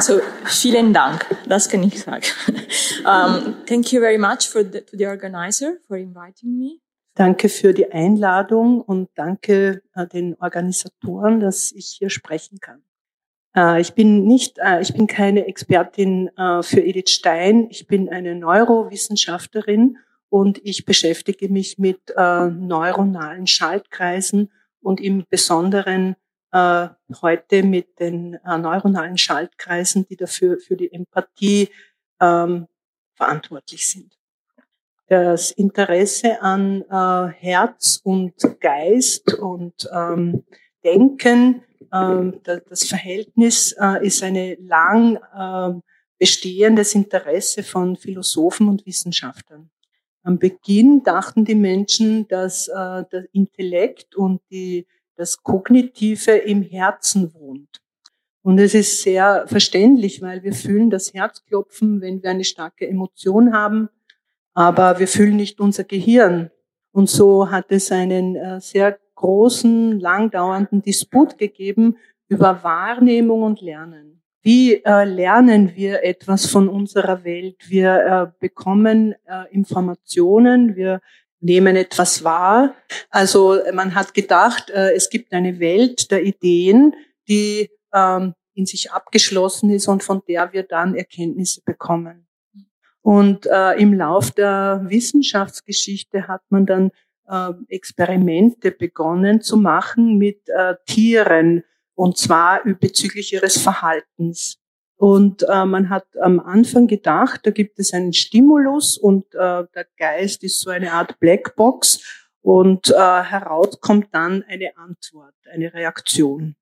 Also vielen Dank, das kann ich sagen. um, thank you very much for the, to the organizer for inviting me. Danke für die Einladung und danke äh, den Organisatoren, dass ich hier sprechen kann. Äh, ich bin nicht, äh, ich bin keine Expertin äh, für Edith Stein. Ich bin eine Neurowissenschaftlerin und ich beschäftige mich mit äh, neuronalen Schaltkreisen und im Besonderen äh, heute mit den äh, neuronalen Schaltkreisen, die dafür für die Empathie ähm, verantwortlich sind. Das Interesse an äh, Herz und Geist und ähm, Denken, ähm, das Verhältnis äh, ist eine lang äh, bestehendes Interesse von Philosophen und Wissenschaftlern. Am Beginn dachten die Menschen, dass äh, der Intellekt und die das Kognitive im Herzen wohnt. Und es ist sehr verständlich, weil wir fühlen das Herzklopfen, wenn wir eine starke Emotion haben, aber wir fühlen nicht unser Gehirn. Und so hat es einen äh, sehr großen, langdauernden Disput gegeben über Wahrnehmung und Lernen. Wie äh, lernen wir etwas von unserer Welt? Wir äh, bekommen äh, Informationen, wir nehmen etwas wahr. Also man hat gedacht, äh, es gibt eine Welt der Ideen, die ähm, in sich abgeschlossen ist und von der wir dann Erkenntnisse bekommen. Und äh, im Lauf der Wissenschaftsgeschichte hat man dann äh, Experimente begonnen zu machen mit äh, Tieren, und zwar bezüglich ihres Verhaltens. Und äh, man hat am Anfang gedacht, da gibt es einen Stimulus und äh, der Geist ist so eine Art Blackbox und äh, heraus kommt dann eine Antwort, eine Reaktion.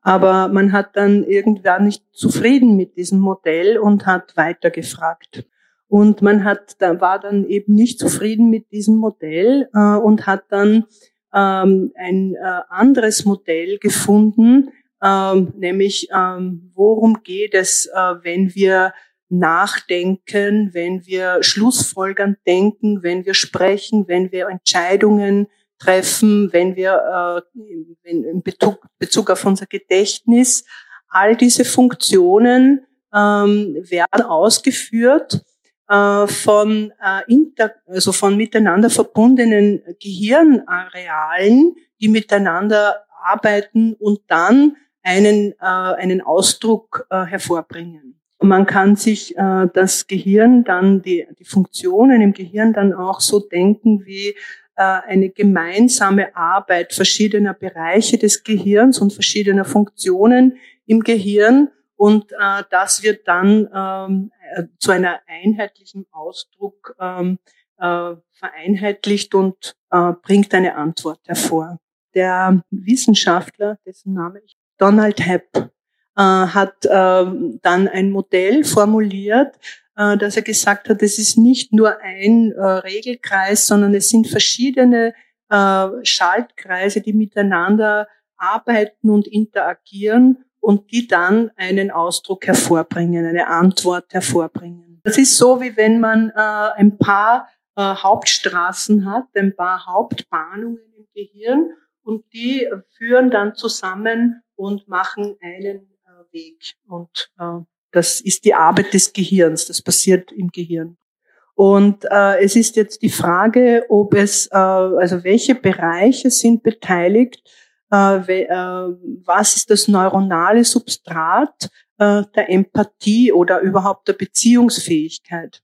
Aber man hat dann irgendwann nicht zufrieden mit diesem Modell und hat weitergefragt. Und man hat, da war dann eben nicht zufrieden mit diesem Modell äh, und hat dann ähm, ein äh, anderes Modell gefunden, ähm, nämlich ähm, worum geht es, äh, wenn wir nachdenken, wenn wir Schlussfolgern denken, wenn wir sprechen, wenn wir Entscheidungen treffen, wenn wir äh, in, in Bezug, Bezug auf unser Gedächtnis, all diese Funktionen ähm, werden ausgeführt äh, von äh, inter, also von miteinander verbundenen Gehirnarealen, die miteinander arbeiten und dann einen, äh, einen Ausdruck äh, hervorbringen. Man kann sich äh, das Gehirn dann, die, die Funktionen im Gehirn dann auch so denken wie äh, eine gemeinsame Arbeit verschiedener Bereiche des Gehirns und verschiedener Funktionen im Gehirn. Und äh, das wird dann ähm, äh, zu einer einheitlichen Ausdruck ähm, äh, vereinheitlicht und äh, bringt eine Antwort hervor. Der Wissenschaftler, dessen Name ich Donald Hepp äh, hat äh, dann ein Modell formuliert, äh, dass er gesagt hat, es ist nicht nur ein äh, Regelkreis, sondern es sind verschiedene Schaltkreise, die miteinander arbeiten und interagieren und die dann einen Ausdruck hervorbringen, eine Antwort hervorbringen. Das ist so, wie wenn man ein paar Hauptstraßen hat, ein paar Hauptbahnungen im Gehirn und die führen dann zusammen und machen einen äh, Weg. Und äh, das ist die Arbeit des Gehirns, das passiert im Gehirn. Und äh, es ist jetzt die Frage, ob es, äh, also welche Bereiche sind beteiligt, äh, äh, was ist das neuronale Substrat äh, der Empathie oder überhaupt der Beziehungsfähigkeit.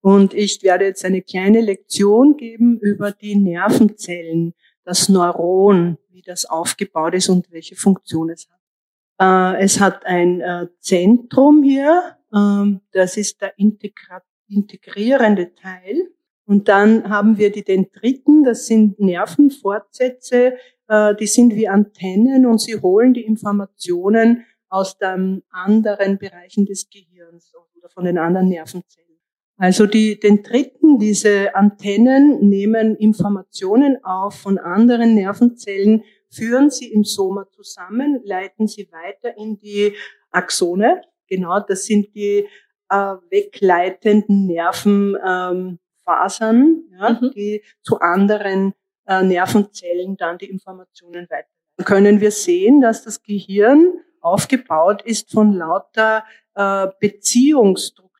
Und ich werde jetzt eine kleine Lektion geben über die Nervenzellen, das Neuron, wie das aufgebaut ist und welche Funktion es hat. Äh, es hat ein äh, Zentrum hier, ähm, das ist der integrierende Teil. Und dann haben wir die Dendriten, das sind Nervenfortsätze, äh, die sind wie Antennen und sie holen die Informationen aus den anderen Bereichen des Gehirns oder von den anderen Nervenzellen. Also die, den dritten, diese Antennen nehmen Informationen auf von anderen Nervenzellen, führen sie im Soma zusammen, leiten sie weiter in die Axone. Genau, das sind die äh, wegleitenden Nervenfasern, ähm, ja, mhm. die zu anderen äh, Nervenzellen dann die Informationen weiterleiten. Dann können wir sehen, dass das Gehirn aufgebaut ist von lauter äh, Beziehungsstrukturen.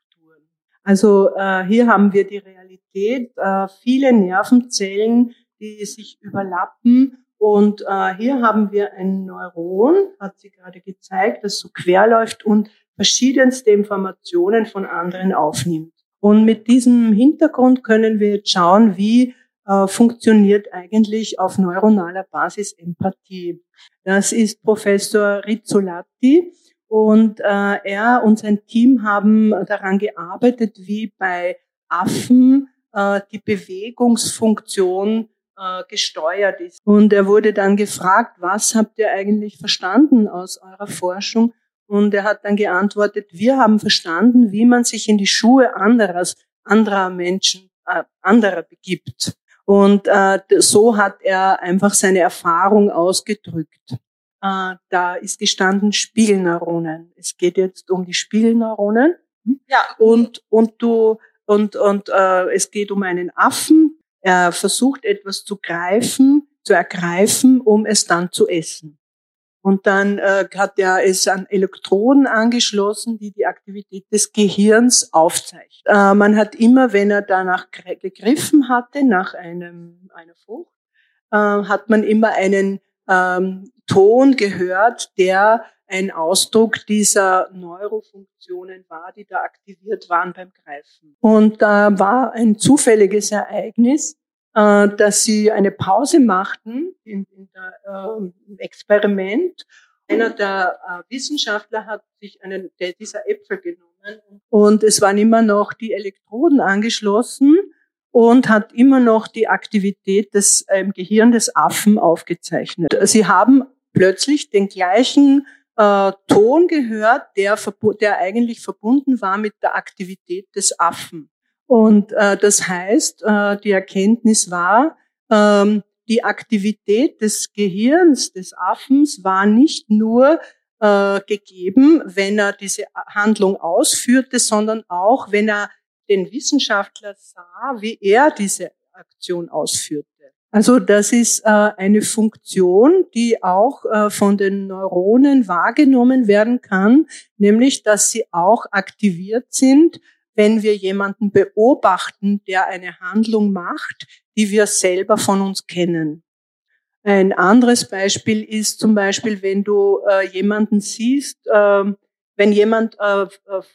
Also äh, hier haben wir die Realität, äh, viele Nervenzellen, die sich überlappen. Und äh, hier haben wir ein Neuron, hat sie gerade gezeigt, das so quer läuft und verschiedenste Informationen von anderen aufnimmt. Und mit diesem Hintergrund können wir jetzt schauen, wie äh, funktioniert eigentlich auf neuronaler Basis Empathie. Das ist Professor Rizzolatti und äh, er und sein Team haben daran gearbeitet, wie bei Affen äh, die Bewegungsfunktion äh, gesteuert ist. Und er wurde dann gefragt, was habt ihr eigentlich verstanden aus eurer Forschung? Und er hat dann geantwortet, wir haben verstanden, wie man sich in die Schuhe anderes, anderer Menschen, äh, anderer begibt. Und äh, so hat er einfach seine Erfahrung ausgedrückt. Äh, da ist gestanden Spiegelneuronen. Es geht jetzt um die Spiegelneuronen. Ja. Und und du und und äh, es geht um einen Affen. Er versucht etwas zu greifen, zu ergreifen, um es dann zu essen. Und dann äh, hat er es an Elektroden angeschlossen, die die Aktivität des Gehirns aufzeichnen. Äh, man hat immer, wenn er danach gegriffen hatte, nach einem, einer Frucht, äh, hat man immer einen ähm, Ton gehört, der ein Ausdruck dieser Neurofunktionen war, die da aktiviert waren beim Greifen. Und da war ein zufälliges Ereignis, äh, dass sie eine Pause machten in, in der, äh, im Experiment. Einer der äh, Wissenschaftler hat sich einen dieser Äpfel genommen und es waren immer noch die Elektroden angeschlossen und hat immer noch die Aktivität des ähm, Gehirn des Affen aufgezeichnet. Sie haben plötzlich den gleichen äh, Ton gehört, der, der eigentlich verbunden war mit der Aktivität des Affen. Und äh, das heißt, äh, die Erkenntnis war, ähm, die Aktivität des Gehirns des Affens war nicht nur äh, gegeben, wenn er diese Handlung ausführte, sondern auch, wenn er den Wissenschaftler sah, wie er diese Aktion ausführte. Also das ist äh, eine Funktion, die auch äh, von den Neuronen wahrgenommen werden kann, nämlich dass sie auch aktiviert sind, wenn wir jemanden beobachten, der eine Handlung macht, die wir selber von uns kennen. Ein anderes Beispiel ist zum Beispiel, wenn du äh, jemanden siehst, äh, wenn jemand äh, äh,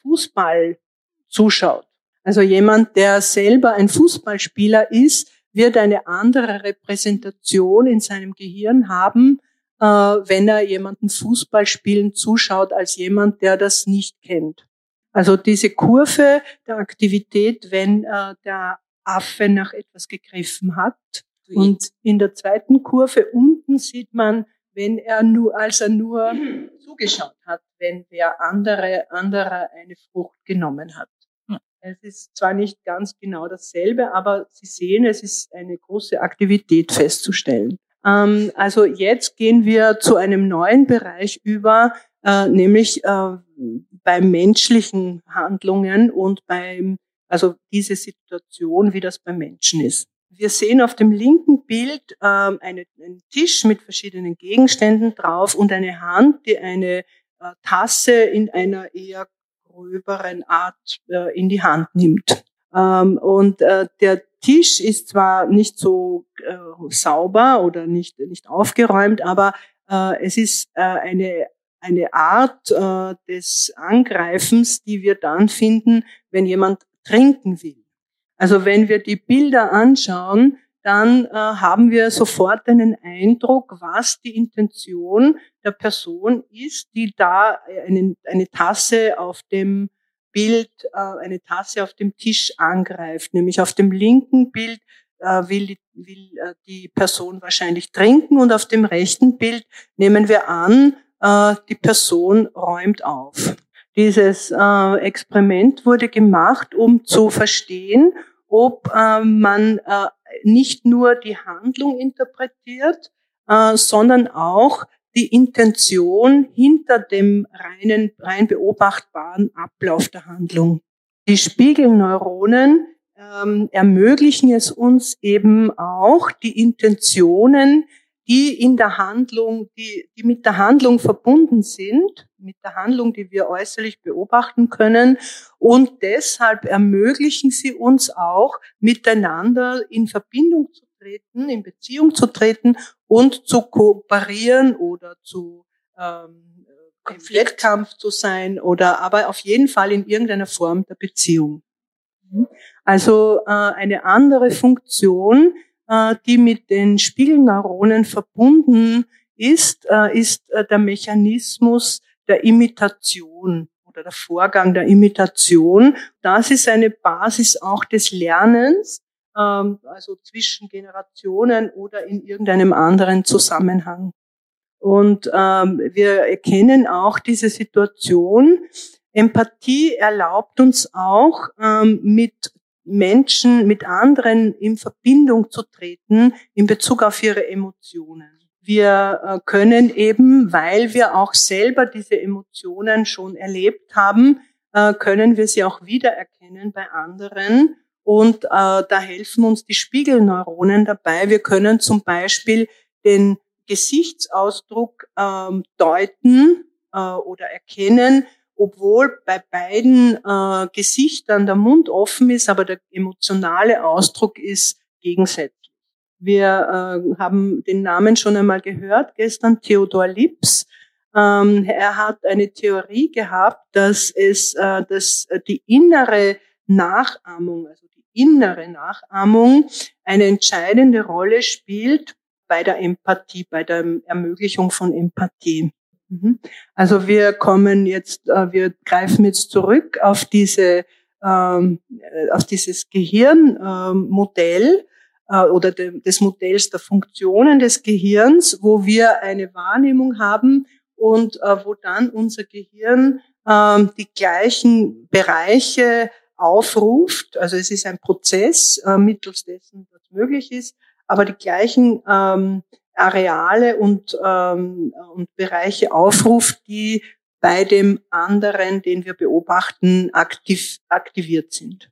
Fußball zuschaut. Also jemand, der selber ein Fußballspieler ist, wird eine andere Repräsentation in seinem Gehirn haben, äh, wenn er jemanden Fußball spielen zuschaut, als jemand, der das nicht kennt. Also diese Kurve der Aktivität, wenn äh, der Affe nach etwas gegriffen hat. Und in der zweiten Kurve unten sieht man, wenn er nur, als er nur zugeschaut hat, wenn der andere, andere eine Frucht genommen hat. Es ist zwar nicht ganz genau dasselbe, aber Sie sehen, es ist eine große Aktivität festzustellen. Ähm, also jetzt gehen wir zu einem neuen Bereich über, äh, nämlich äh, bei menschlichen Handlungen und beim, also diese Situation, wie das beim Menschen ist. Wir sehen auf dem linken Bild äh, eine, einen Tisch mit verschiedenen Gegenständen drauf und eine Hand, die eine äh, Tasse in einer eher gröberen Art äh, in die Hand nimmt. Ähm, und äh, der Tisch ist zwar nicht so äh, sauber oder nicht, nicht aufgeräumt, aber äh, es ist äh, eine eine Art äh, des Angreifens, die wir dann finden, wenn jemand trinken will. Also wenn wir die Bilder anschauen, dann äh, haben wir sofort einen Eindruck, was die Intention der Person ist, die da eine, eine Tasse auf dem Bild, äh, eine Tasse auf dem Tisch angreift. Nämlich auf dem linken Bild äh, will, die, will äh, die Person wahrscheinlich trinken und auf dem rechten Bild nehmen wir an, äh, die Person räumt auf. Dieses äh, Experiment wurde gemacht, um zu verstehen, ob äh, man äh, nicht nur die Handlung interpretiert, äh, sondern auch die Intention hinter dem reinen, rein beobachtbaren Ablauf der Handlung. Die Spiegelneuronen ähm, ermöglichen es uns eben auch, die Intentionen die in der Handlung, die, die mit der Handlung verbunden sind, mit der Handlung, die wir äußerlich beobachten können. Und deshalb ermöglichen sie uns auch, miteinander in Verbindung zu treten, in Beziehung zu treten und zu kooperieren oder zu ähm, Wettkampf zu sein oder aber auf jeden Fall in irgendeiner Form der Beziehung. Also äh, eine andere Funktion, die mit den Spiegelneuronen verbunden ist, äh, ist äh, der Mechanismus der Imitation oder der Vorgang der Imitation. Das ist eine Basis auch des Lernens, ähm, also zwischen Generationen oder in irgendeinem anderen Zusammenhang. Und ähm, wir erkennen auch diese Situation. Empathie erlaubt uns auch, ähm, mit Menschen, mit anderen in Verbindung zu treten in Bezug auf ihre Emotionen. Wir äh, können eben, weil wir auch selber diese Emotionen schon erlebt haben, äh, können wir sie auch wiedererkennen bei anderen. Und äh, da helfen uns die Spiegelneuronen dabei. Wir können zum Beispiel den Gesichtsausdruck ähm, deuten oder erkennen, obwohl bei beiden äh, Gesichtern der Mund offen ist, aber der emotionale Ausdruck ist gegensätzlich. Wir äh, haben den Namen schon einmal gehört gestern, Theodor Lips. Ähm, er hat eine Theorie gehabt, dass es, äh, dass die innere Nachahmung, also die innere Nachahmung, eine entscheidende Rolle spielt bei der Empathie, bei der Ermöglichung von Empathie. Mhm. Also wir kommen jetzt, äh, wir greifen jetzt zurück auf diese, ähm, äh, auf dieses Gehirnmodell äh, oder des Modells der Funktionen des Gehirns, wo wir eine Wahrnehmung haben und wo dann unser Gehirn ähm, die gleichen Bereiche aufruft. Also es ist ein Prozess, mittels dessen was möglich ist, aber die gleichen ähm, Areale und, ähm, und Bereiche aufruft, die bei dem anderen, den wir beobachten, aktiv, aktiviert sind.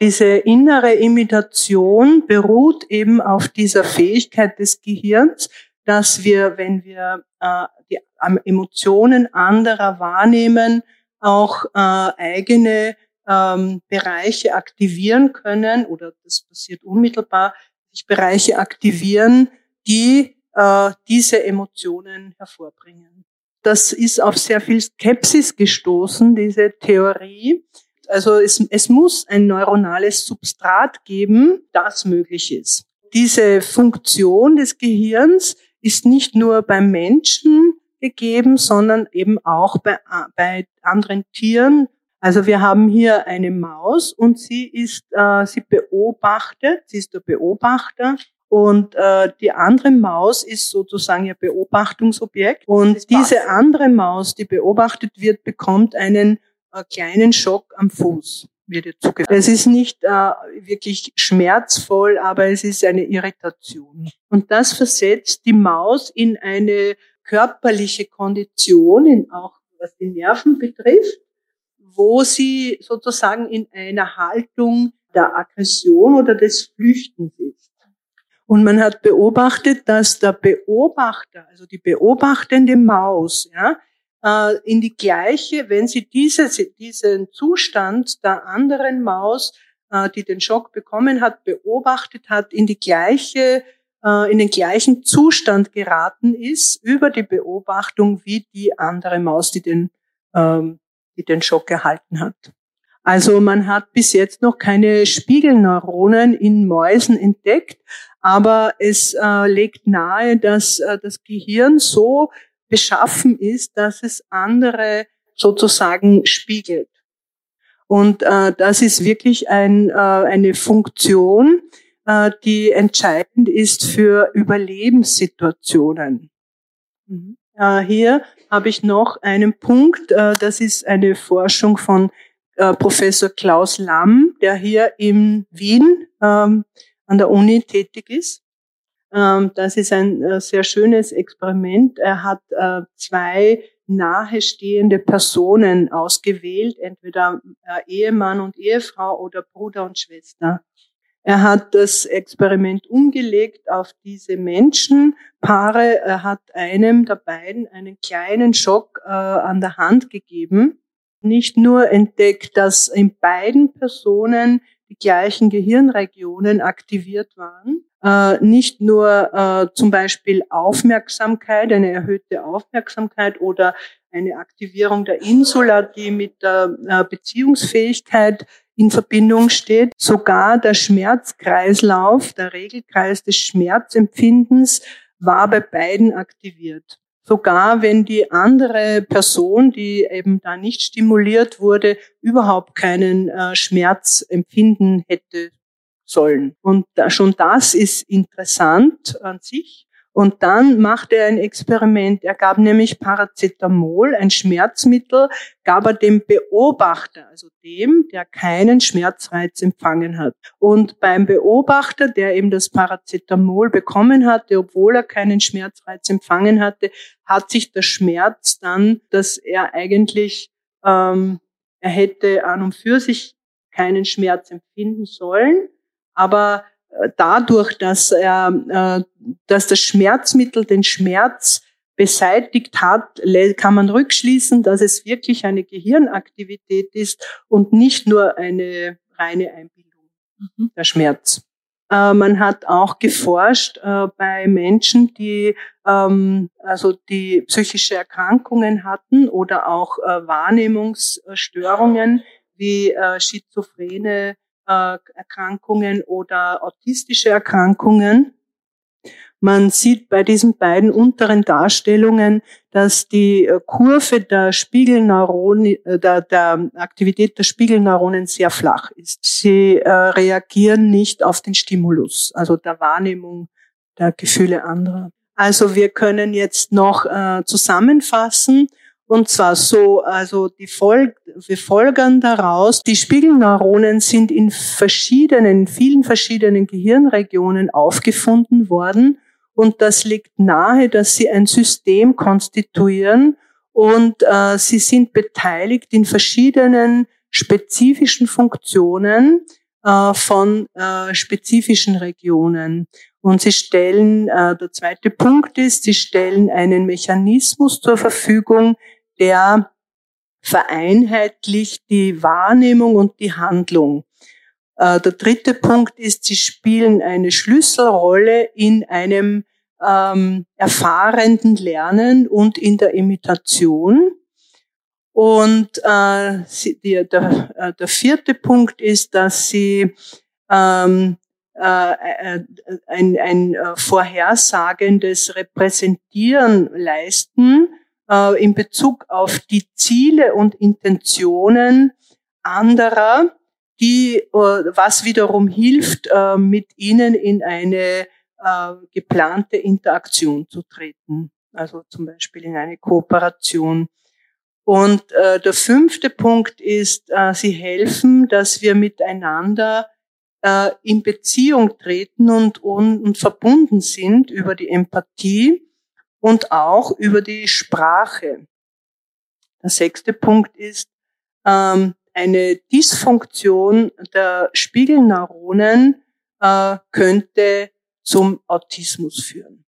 Diese innere Imitation beruht eben auf dieser Fähigkeit des Gehirns, dass wir, wenn wir äh, die Emotionen anderer wahrnehmen, auch äh, eigene ähm, Bereiche aktivieren können, oder das passiert unmittelbar, sich Bereiche aktivieren, die äh, diese Emotionen hervorbringen. Das ist auf sehr viel Skepsis gestoßen, diese Theorie. Also es, es muss ein neuronales Substrat geben, das möglich ist. Diese Funktion des Gehirns ist nicht nur beim Menschen gegeben, sondern eben auch bei, bei anderen Tieren. Also wir haben hier eine Maus und sie ist, äh, sie beobachtet, sie ist der Beobachter und äh, die andere Maus ist sozusagen ihr Beobachtungsobjekt. Und diese andere Maus, die beobachtet wird, bekommt einen äh, kleinen Schock am Fuß. Wird ihr. Es ist nicht äh, wirklich schmerzvoll, aber es ist eine Irritation. Und das versetzt die Maus in eine körperliche Kondition, in auch was die Nerven betrifft, wo sie sozusagen in einer Haltung der Aggression oder des Flüchtens ist. Und man hat beobachtet, dass der Beobachter, also die beobachtende Maus, ja, äh, in die gleiche, wenn sie diese, diesen Zustand der anderen Maus, äh, die den Schock bekommen hat, beobachtet hat, in die gleiche, äh, in den gleichen Zustand geraten ist über die Beobachtung wie die andere Maus, die den, ähm, die den Schock erhalten hat. Also man hat bis jetzt noch keine Spiegelneuronen in Mäusen entdeckt, aber es äh, legt nahe, dass äh, das Gehirn so beschaffen ist, dass es andere sozusagen spiegelt. Und äh, das ist wirklich ein, äh, eine Funktion, äh, die entscheidend ist für Überlebenssituationen. Mhm. Äh, hier habe ich noch einen Punkt, äh, das ist eine Forschung von äh, Professor Klaus Lamm, der hier in Wien ähm, an der Uni tätig ist. Ähm, das ist ein äh, sehr schönes Experiment. Er hat äh, zwei nahestehende Personen ausgewählt, entweder äh, Ehemann und Ehefrau oder Bruder und Schwester. Er hat das Experiment umgelegt auf diese Menschenpaare. Er hat einem der beiden einen kleinen Schock äh, an der Hand gegeben. Nicht nur entdeckt, dass in beiden Personen die gleichen Gehirnregionen aktiviert waren, äh, nicht nur äh, zum Beispiel Aufmerksamkeit, eine erhöhte Aufmerksamkeit oder eine Aktivierung der Insula, die mit der äh, Beziehungsfähigkeit in Verbindung steht. Sogar der Schmerzkreislauf, der Regelkreis des Schmerzempfindens war bei beiden aktiviert. Sogar wenn die andere Person, die eben da nicht stimuliert wurde, überhaupt keinen äh, Schmerz empfinden hätte sollen. Und schon das ist interessant an sich. Und dann machte er ein Experiment. Er gab nämlich Paracetamol, ein Schmerzmittel, gab er dem Beobachter, also dem, der keinen Schmerzreiz empfangen hat. Und beim Beobachter, der eben das Paracetamol bekommen hatte, obwohl er keinen Schmerzreiz empfangen hatte, hat sich der Schmerz dann, dass er eigentlich, ähm, er hätte an und für sich keinen Schmerz empfinden sollen, aber dadurch, dass er, äh, dass das Schmerzmittel den Schmerz beseitigt hat, kann man rückschließen, dass es wirklich eine Gehirnaktivität ist und nicht nur eine reine Einbildung, mhm. der Schmerz. Äh, man hat auch geforscht äh, bei Menschen, die ähm, also die psychische Erkrankungen hatten oder auch Wahrnehmungsstörungen wie schizophrene äh, Erkrankungen oder autistische Erkrankungen. Man sieht bei diesen beiden unteren Darstellungen, dass die äh, Kurve der Spiegelneuronen, äh, der, der Aktivität der Spiegelneuronen sehr flach ist. Sie äh, reagieren nicht auf den Stimulus, also der Wahrnehmung der Gefühle anderer. Also wir können jetzt noch äh, zusammenfassen. Und zwar so, also die Fol wir folgern daraus, die Spiegelneuronen sind in verschiedenen, vielen verschiedenen Gehirnregionen aufgefunden worden. Und das liegt nahe, dass sie ein System konstituieren und äh, sie sind beteiligt in verschiedenen spezifischen Funktionen äh, von äh, spezifischen Regionen. Und sie stellen, äh, der zweite Punkt ist, sie stellen einen Mechanismus zur Verfügung, der vereinheitlicht die Wahrnehmung und die Handlung. Äh, der dritte Punkt ist, sie spielen eine Schlüsselrolle in einem ähm, erfahrenden Lernen und in der Imitation. Und äh, sie, die, der, äh, der vierte Punkt ist, dass sie ähm, äh, äh ein, ein äh, vorhersagendes Repräsentieren leisten äh, in Bezug auf die Ziele und Intentionen anderer, die, äh, was wiederum hilft, äh, mit ihnen in eine äh, geplante Interaktion zu treten, also zum Beispiel in eine Kooperation. Und äh, der fünfte Punkt ist, äh, sie helfen, dass wir miteinander äh, in Beziehung treten und, und, und verbunden sind über die Empathie und auch über die Sprache. Der sechste Punkt ist ähm, eine Dysfunktion der Spiegelneuronen äh, könnte zum Autismus führen.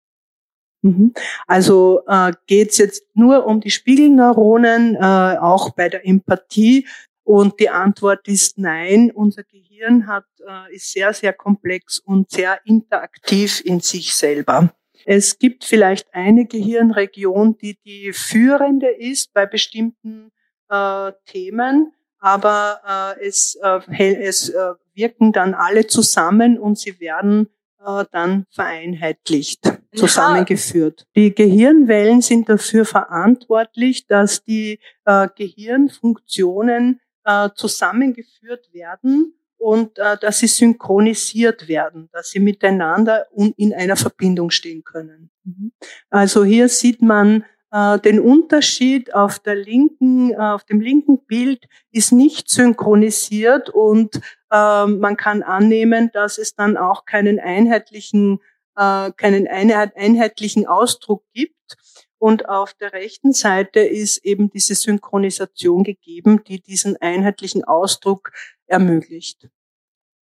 Mhm. Also äh, geht es jetzt nur um die Spiegelneuronen, äh, auch bei der Empathie. Und die Antwort ist nein. Unser Gehirn hat, äh, ist sehr, sehr komplex und sehr interaktiv in sich selber. Es gibt vielleicht eine Gehirnregion, die die führende ist bei bestimmten äh, Themen, aber äh, es, äh, es äh, wirken dann alle zusammen und sie werden äh, dann vereinheitlicht, zusammengeführt. Die Gehirnwellen sind dafür verantwortlich, dass die äh, Gehirnfunktionen äh, zusammengeführt werden und äh, dass sie synchronisiert werden, dass sie miteinander in einer Verbindung stehen können. Mhm. Also hier sieht man äh, den Unterschied auf der linken, äh, auf dem linken Bild ist nicht synchronisiert und äh, man kann annehmen, dass es dann auch keinen einheitlichen, äh, keinen einheitlichen Ausdruck gibt. Und auf der rechten Seite ist eben diese Synchronisation gegeben, die diesen einheitlichen Ausdruck ermöglicht.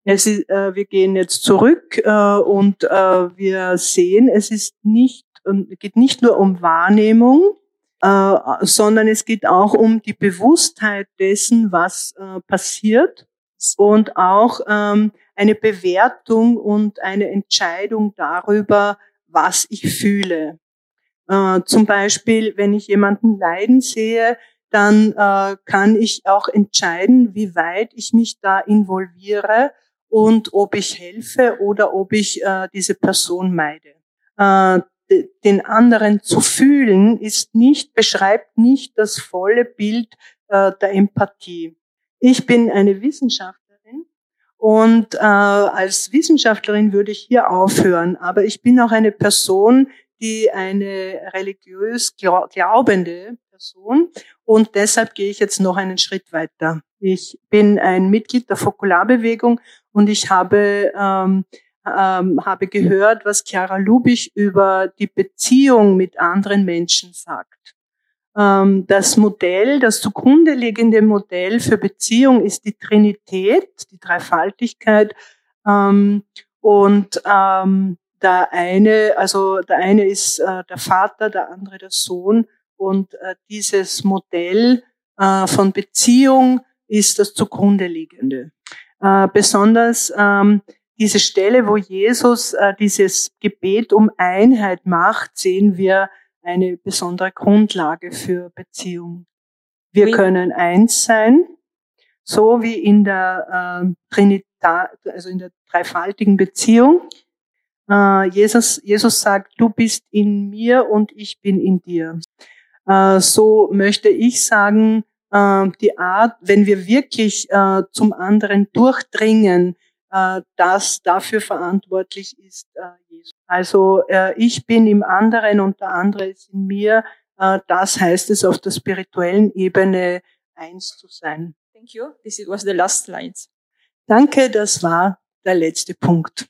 Ist, äh, wir gehen jetzt zurück äh, und äh, wir sehen, es ist nicht, ähm, geht nicht nur um Wahrnehmung, äh, sondern es geht auch um die Bewusstheit dessen, was äh, passiert und auch ähm, eine Bewertung und eine Entscheidung darüber, was ich fühle. Äh, zum Beispiel, wenn ich jemanden leiden sehe, dann äh, kann ich auch entscheiden, wie weit ich mich da involviere und ob ich helfe oder ob ich äh, diese Person meide. Äh, den anderen zu fühlen ist nicht, beschreibt nicht das volle Bild äh, der Empathie. Ich bin eine Wissenschaftlerin und äh, als Wissenschaftlerin würde ich hier aufhören, aber ich bin auch eine Person, die eine religiös glaubende Person und deshalb gehe ich jetzt noch einen Schritt weiter. Ich bin ein Mitglied der Fokularbewegung und ich habe ähm, ähm, habe gehört, was Chiara Lubich über die Beziehung mit anderen Menschen sagt. Ähm, das Modell, das zugrunde liegende Modell für Beziehung ist die Trinität, die Dreifaltigkeit. Ähm, und ähm, der eine, also der eine ist äh, der Vater, der andere der Sohn. Und äh, dieses Modell äh, von Beziehung ist das zugrunde liegende. Äh, besonders ähm, diese Stelle, wo Jesus äh, dieses Gebet um Einheit macht, sehen wir eine besondere Grundlage für Beziehung. Wir können eins sein, so wie in der äh, Trinität, also in der dreifaltigen Beziehung. Äh, Jesus, Jesus sagt, du bist in mir und ich bin in dir. Äh, so möchte ich sagen, äh, die Art, wenn wir wirklich äh, zum anderen durchdringen, äh, das dafür verantwortlich ist äh, Jesus. Also ich bin im anderen und der andere ist in mir. Das heißt es auf der spirituellen Ebene eins zu sein. Thank you. This was the last slide. Danke, das war der letzte Punkt.